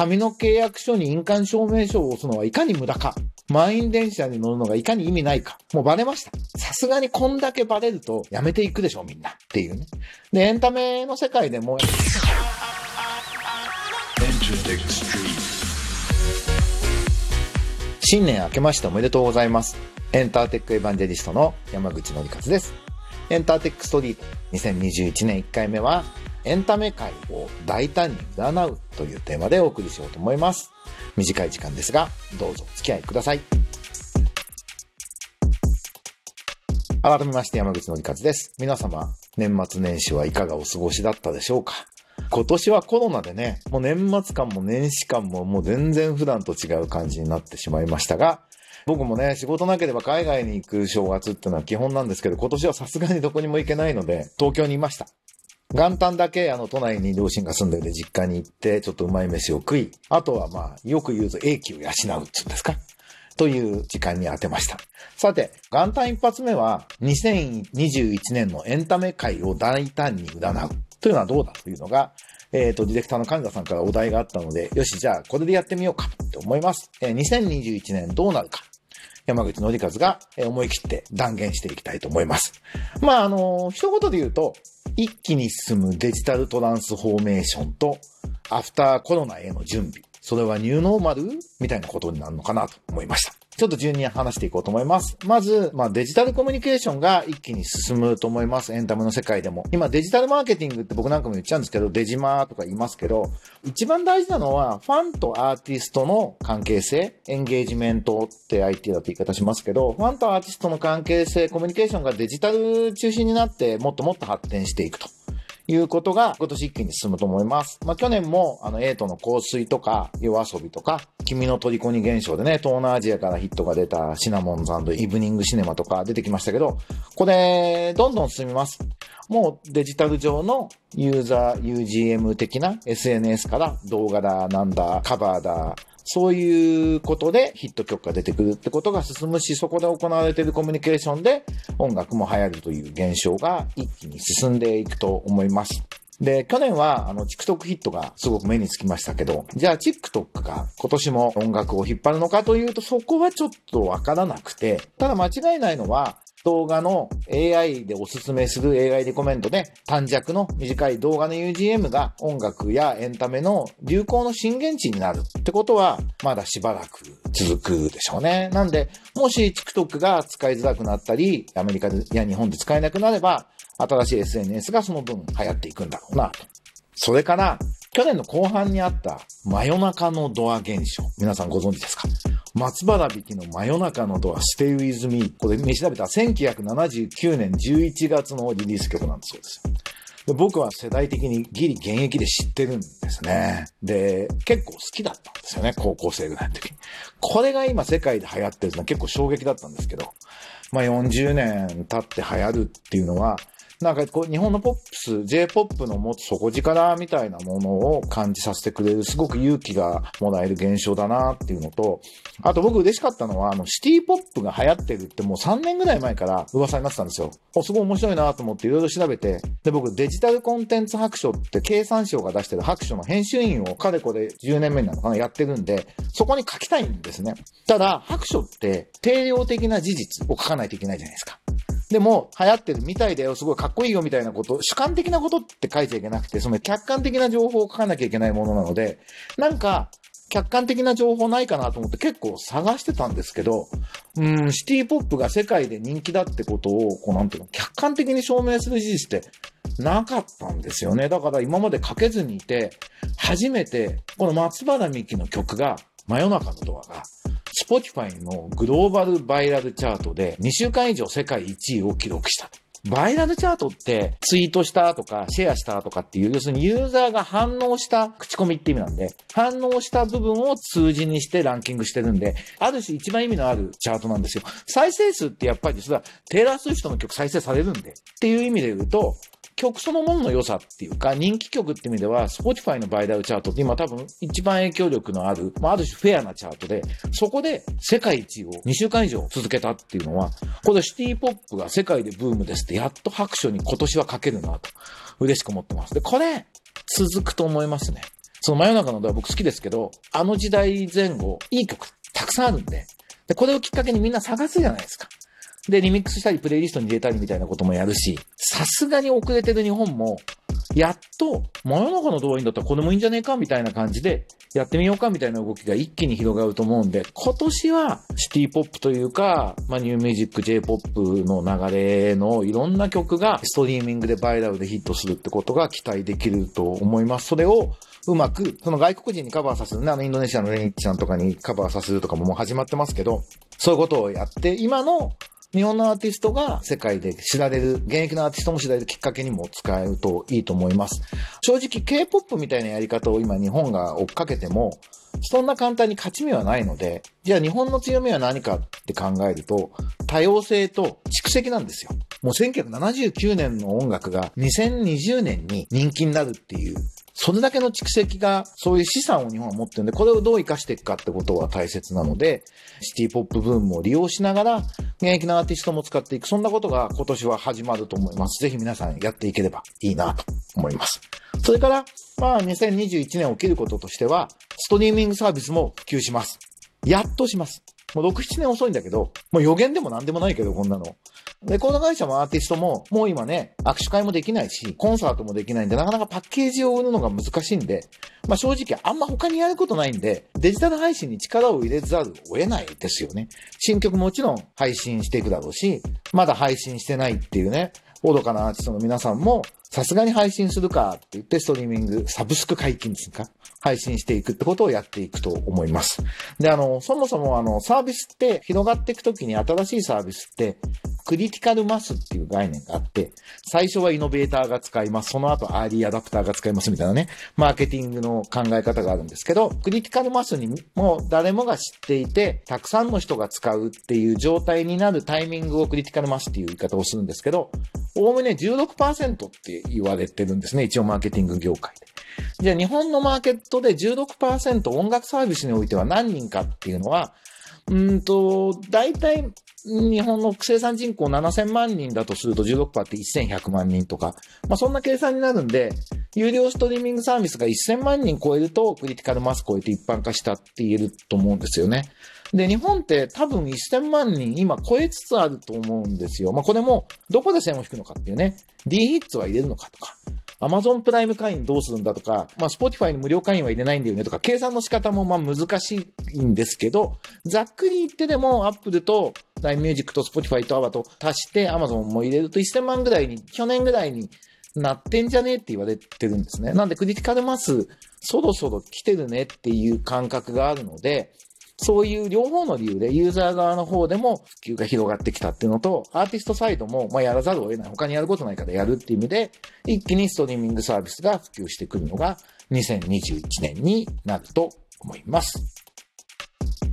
紙の契約書に印鑑証明書を押すのはいかに無駄か。満員電車に乗るのがいかに意味ないか。もうバレました。さすがにこんだけバレるとやめていくでしょ、みんな。っていうね。で、エンタメの世界でも、新年明けましておめでとうございます。エンターテックエヴァンジェリストの山口のりかずです。エンターテックストリート2021年1回目は、エンタメ界を大胆に占うというテーマでお送りしようと思います。短い時間ですが、どうぞお付き合いください。改めまして山口のりかずです。皆様、年末年始はいかがお過ごしだったでしょうか？今年はコロナでね、もう年末感も年始感ももう全然普段と違う感じになってしまいましたが、僕もね、仕事なければ海外に行く正月ってのは基本なんですけど、今年はさすがにどこにも行けないので、東京にいました。元旦だけあの都内に両親が住んでるんで実家に行って、ちょっとうまい飯を食い、あとはまあ、よく言うと英気を養うっていうんですか？という時間に当てました。さて、元旦一発目は2021年のエンタメ界を大胆に占うというのはどうだというのが、えっ、と、ディレクターの神田さんからお題があったので、よし、じゃあこれでやってみようかと思います。えー2021年どうなるか。山口のりかずが思い切って断言していきたいと思います。まあ、あの一言で言うと、一気に進むデジタルトランスフォーメーションと、アフターコロナへの準備。それはニューノーマルみたいなことになるのかなと思いました。ちょっと順に話していこうと思います。まず、まあ、デジタルコミュニケーションが一気に進むと思います。エンタメの世界でも。今、デジタルマーケティングって僕なんかも言っちゃうんですけど、デジマーとか言いますけど、一番大事なのは、ファンとアーティストの関係性、エンゲージメントって IT だって言い方しますけど、ファンとアーティストの関係性、コミュニケーションがデジタル中心になって、もっともっと発展していくと。いうことが今年一気に進むと思います。まあ、去年も、あの、エイトの香水とか、夜遊びとか、君の虜に現象でね、東南アジアからヒットが出たシナモンズイブニングシネマとか出てきましたけど、これ、どんどん進みます。もうデジタル上のユーザー UGM 的な SNS から動画だ、なんだ、カバーだ、そういうことでヒット曲が出てくるってことが進むし、そこで行われているコミュニケーションで音楽も流行るという現象が一気に進んでいくと思います。で、去年は、あの、TikTok ヒットがすごく目につきましたけど、じゃあ TikTok が今年も音楽を引っ張るのかというと、そこはちょっとわからなくて、ただ間違いないのは、動画の AI でおすすめする AI レコメンドで短尺の短い動画の UGM が音楽やエンタメの流行の震源地になるってことはまだしばらく続くでしょうね。なんで、もし TikTok が使いづらくなったり、アメリカや日本で使えなくなれば、新しい SNS がその分流行っていくんだろうなと。それから、去年の後半にあった真夜中のドア現象。皆さんご存知ですか？松原引きの真夜中のドア、Stay With Me。これ見調べたら1979年11月のリリース曲なんだそうです。で僕は世代的にギリ現役で知ってるんですね。で、結構好きだったんですよね、高校生ぐらいの時。これが今世界で流行ってるのは結構衝撃だったんですけど、まあ40年経って流行るっていうのは、なんかこう日本のポップス、J-POP の持つ底力みたいなものを感じさせてくれる、すごく勇気がもらえる現象だなっていうのと、あと僕嬉しかったのは、あの、シティポップが流行ってるってもう3年ぐらい前から噂になってたんですよ。お、すごい面白いなと思っていろいろ調べて、で、僕デジタルコンテンツ白書って経産省が出してる白書の編集員をかれこれ10年目なのかな、やってるんで、そこに書きたいんですね。ただ、白書って定量的な事実を書かないといけないじゃないですか。でも、流行ってるみたいだよ、すごいかっこいいよみたいなこと、主観的なことって書いちゃいけなくて、その客観的な情報を書かなきゃいけないものなので、なんか、客観的な情報ないかなと思って結構探してたんですけど、うん、シティポップが世界で人気だってことを、こうなんていうの、客観的に証明する事実ってなかったんですよね。だから今まで書けずにいて、初めて、この松原美希の曲が、真夜中のドアが、Spotify のグローバルバイラルチャートで2週間以上世界1位を記録した。バイラルチャートってツイートしたとかシェアしたとかっていう、要するにユーザーが反応した口コミって意味なんで、反応した部分を数字にしてランキングしてるんで、ある種一番意味のあるチャートなんですよ。再生数ってやっぱりそれはテイラー・スウィフトの曲再生されるんで。っていう意味で言うと、曲そのものの良さっていうか、人気曲って意味では、Spotify のバイラルチャートって今多分一番影響力のある、まあ、ある種フェアなチャートで、そこで世界一を2週間以上続けたっていうのは、これシティポップが世界でブームですって、やっと拍手に今年は書けるなと、嬉しく思ってます。で、これ、続くと思いますね。その真夜中のドア僕好きですけど、あの時代前後、いい曲たくさんあるんで、で、これをきっかけにみんな探すじゃないですか。で、リミックスしたり、プレイリストに入れたりみたいなこともやるし、さすがに遅れてる日本も、やっと、真夜中のドアインだったらこれもいいんじゃねえかみたいな感じで、やってみようかみたいな動きが一気に広がると思うんで、今年はシティポップというか、まあ、ニューミュージック、J-POP の流れのいろんな曲がストリーミングでバイラルでヒットするってことが期待できると思います。それをうまく、その外国人にカバーさせるね、あのインドネシアのレニッチさんとかにカバーさせるとかももう始まってますけど、そういうことをやって、今の日本のアーティストが世界で知られる、現役のアーティストも知られるきっかけにも使えるといいと思います。正直 K-POP みたいなやり方を今日本が追っかけても、そんな簡単に勝ち目はないので、じゃあ日本の強みは何かって考えると、多様性と蓄積なんですよ。もう1979年の音楽が2020年に人気になるっていう、それだけの蓄積が、そういう資産を日本は持ってるんで、これをどう活かしていくかってことは大切なので、シティポップブームを利用しながら、現役のアーティストも使っていく、そんなことが今年は始まると思います。ぜひ皆さんやっていければいいなと思います。それから、まあ2021年起きることとしては、ストリーミングサービスも普及します。やっとします。もう6、7年遅いんだけど、もう予言でも何でもないけど、こんなの。レコード会社もアーティストも、もう今ね、握手会もできないし、コンサートもできないんで、なかなかパッケージを売るのが難しいんで、まあ正直あんま他にやることないんで、デジタル配信に力を入れざるを得ないですよね。新曲もちろん配信していくだろうし、まだ配信してないっていうね、愚かなアーティストの皆さんも、さすがに配信するかって言ってストリーミング、サブスク解禁ですか？配信していくってことをやっていくと思います。で、あの、そもそもあの、サービスって広がっていくときに新しいサービスって、クリティカルマスっていう概念があって、最初はイノベーターが使います。その後アーリーアダプターが使いますみたいなね、マーケティングの考え方があるんですけど、クリティカルマスにもう誰もが知っていて、たくさんの人が使うっていう状態になるタイミングをクリティカルマスっていう言い方をするんですけど、おおむね16%って言われてるんですね。一応マーケティング業界で。じゃあ日本のマーケットで16%音楽サービスにおいては何人かっていうのは、うんと、大体、日本の生産人口7000万人だとすると16%って1100万人とか、まあそんな計算になるんで、有料ストリーミングサービスが1000万人超えるとクリティカルマス超えて一般化したって言えると思うんですよね。で、日本って多分1000万人今超えつつあると思うんですよ。まあこれもどこで線を引くのかっていうね、D ヒッツは入れるのかとか、Amazon プライム会員どうするんだとか、まあ、Spotify に無料会員は入れないんだよねとか、計算の仕方もまあ難しいんですけど、ざっくり言ってでも Apple と LINE Music と Spotify と AWA と足して Amazon も入れると1000万ぐらいに、去年ぐらいになってんじゃねえって言われてるんですね。なんでクリティカルマスそろそろ来てるねっていう感覚があるので、そういう両方の理由で、ユーザー側の方でも普及が広がってきたっていうのと、アーティストサイドも、ま、やらざるを得ない。他にやることないからやるっていう意味で、一気にストリーミングサービスが普及してくるのが2021年になると思います。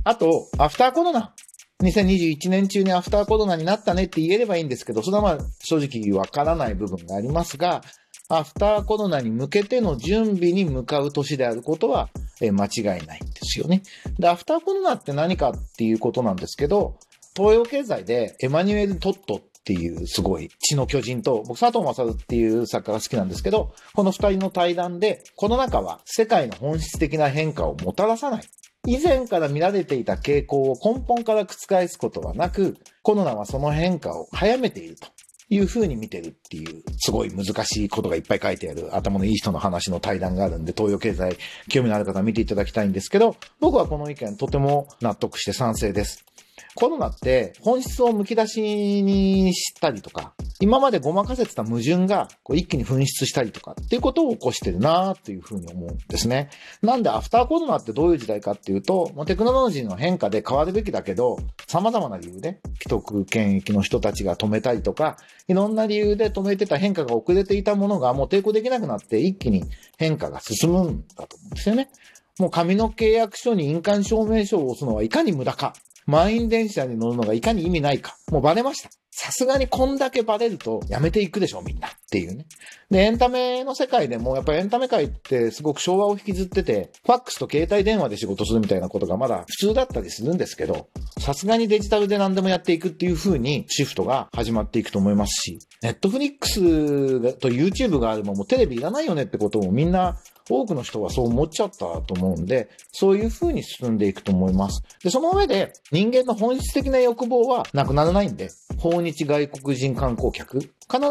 あと、アフターコロナ。2021年中にアフターコロナになったねって言えればいいんですけど、それはまあ正直わからない部分がありますが、アフターコロナに向けての準備に向かう年であることは間違いないんですよね。で、アフターコロナって何かっていうことなんですけど、東洋経済でエマニュエル・トットっていうすごい血の巨人と、僕佐藤正っていう作家が好きなんですけど、この二人の対談で、この中は世界の本質的な変化をもたらさない。以前から見られていた傾向を根本から覆すことはなく、コロナはその変化を早めていると。いうふうに見てるっていう、すごい難しいことがいっぱい書いてある頭のいい人の話の対談があるんで、東洋経済興味のある方は見ていただきたいんですけど、僕はこの意見とても納得して賛成です。コロナって本質をむき出しにしたりとか、今までごまかせてた矛盾がこう一気に噴出したりとかっていうことを起こしてるなというふうに思うんですね。なんでアフターコロナってどういう時代かっていうと、もうテクノロジーの変化で変わるべきだけど、様々な理由で既得権益の人たちが止めたりとか、いろんな理由で止めてた変化が遅れていたものがもう抵抗できなくなって一気に変化が進むんだと思うんですよね。もう紙の契約書に印鑑証明書を押すのはいかに無駄か。満員電車に乗るのがいかに意味ないか。もうバレました。さすがにこんだけバレるとやめていくでしょ、みんなっていうね。で、エンタメの世界でも、やっぱりエンタメ界ってすごく昭和を引きずってて、ファックスと携帯電話で仕事するみたいなことがまだ普通だったりするんですけど、さすがにデジタルで何でもやっていくっていう風にシフトが始まっていくと思いますし、ネットフリックスと YouTube があればもうテレビいらないよねってこともみんな多くの人はそう思っちゃったと思うんで、そういう風に進んでいくと思います。で、その上で人間の本質的な欲望はなくならないんで、訪日外国人観光客、必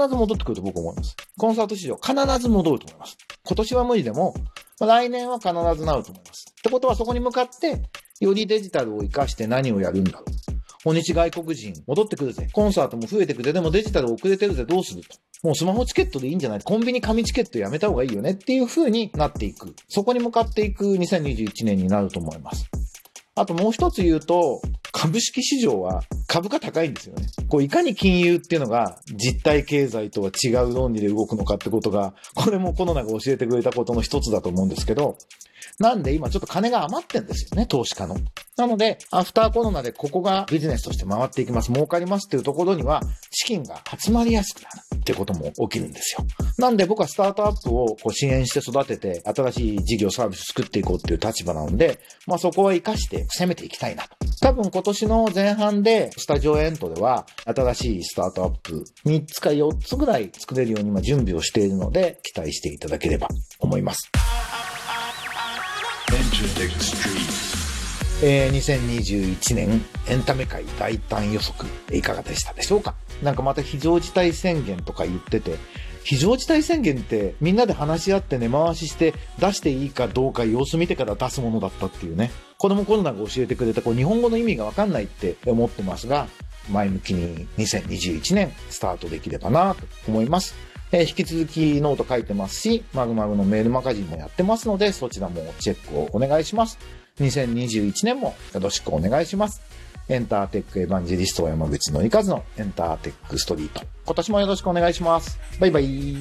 ず戻ってくると僕思います。コンサート市場必ず戻ると思います。今年は無理でも、まあ来年は必ずなると思います。ってことはそこに向かって、よりデジタルを活かして何をやるんだろう。訪日外国人戻ってくるぜ。コンサートも増えてくるでもデジタル遅れてるぜ。どうすると。もうスマホチケットでいいんじゃないコンビニ紙チケットやめた方がいいよねっていう風になっていく。そこに向かっていく2021年になると思います。あともう一つ言うと、株式市場は株価高いんですよね。こういかに金融っていうのが実体経済とは違う論理で動くのかってことが、これもコロナが教えてくれたことの一つだと思うんですけど、なんで今ちょっと金が余ってんですよね、投資家の。なので、アフターコロナでここがビジネスとして回っていきます、儲かりますっていうところには、資金が集まりやすくなるってことも起きるんですよ。なんで僕はスタートアップをこう支援して育てて、新しい事業サービス作っていこうっていう立場なので、まあそこは活かして攻めていきたいなと。多分今年の前半で、スタジオエントでは、新しいスタートアップ3つか4つぐらい作れるように今準備をしているので、期待していただければ思います。えー2021年エンタメ界大胆予測いかがでしたでしょうか？なんかまた非常事態宣言とか言ってて、非常事態宣言ってみんなで話し合って根回しして出していいかどうか様子見てから出すものだったっていうね。これもコロナが教えてくれたこう日本語の意味がわかんないって思ってますが、前向きに2021年スタートできればなと思います。えー引き続きノート書いてますし、まぐまぐのメールマガジンもやってますので、そちらもチェックをお願いします。2021年もよろしくお願いします。エンターテックエヴァンジェリスト山口のりかずのエンターテックストリート。今年もよろしくお願いします。バイバイ。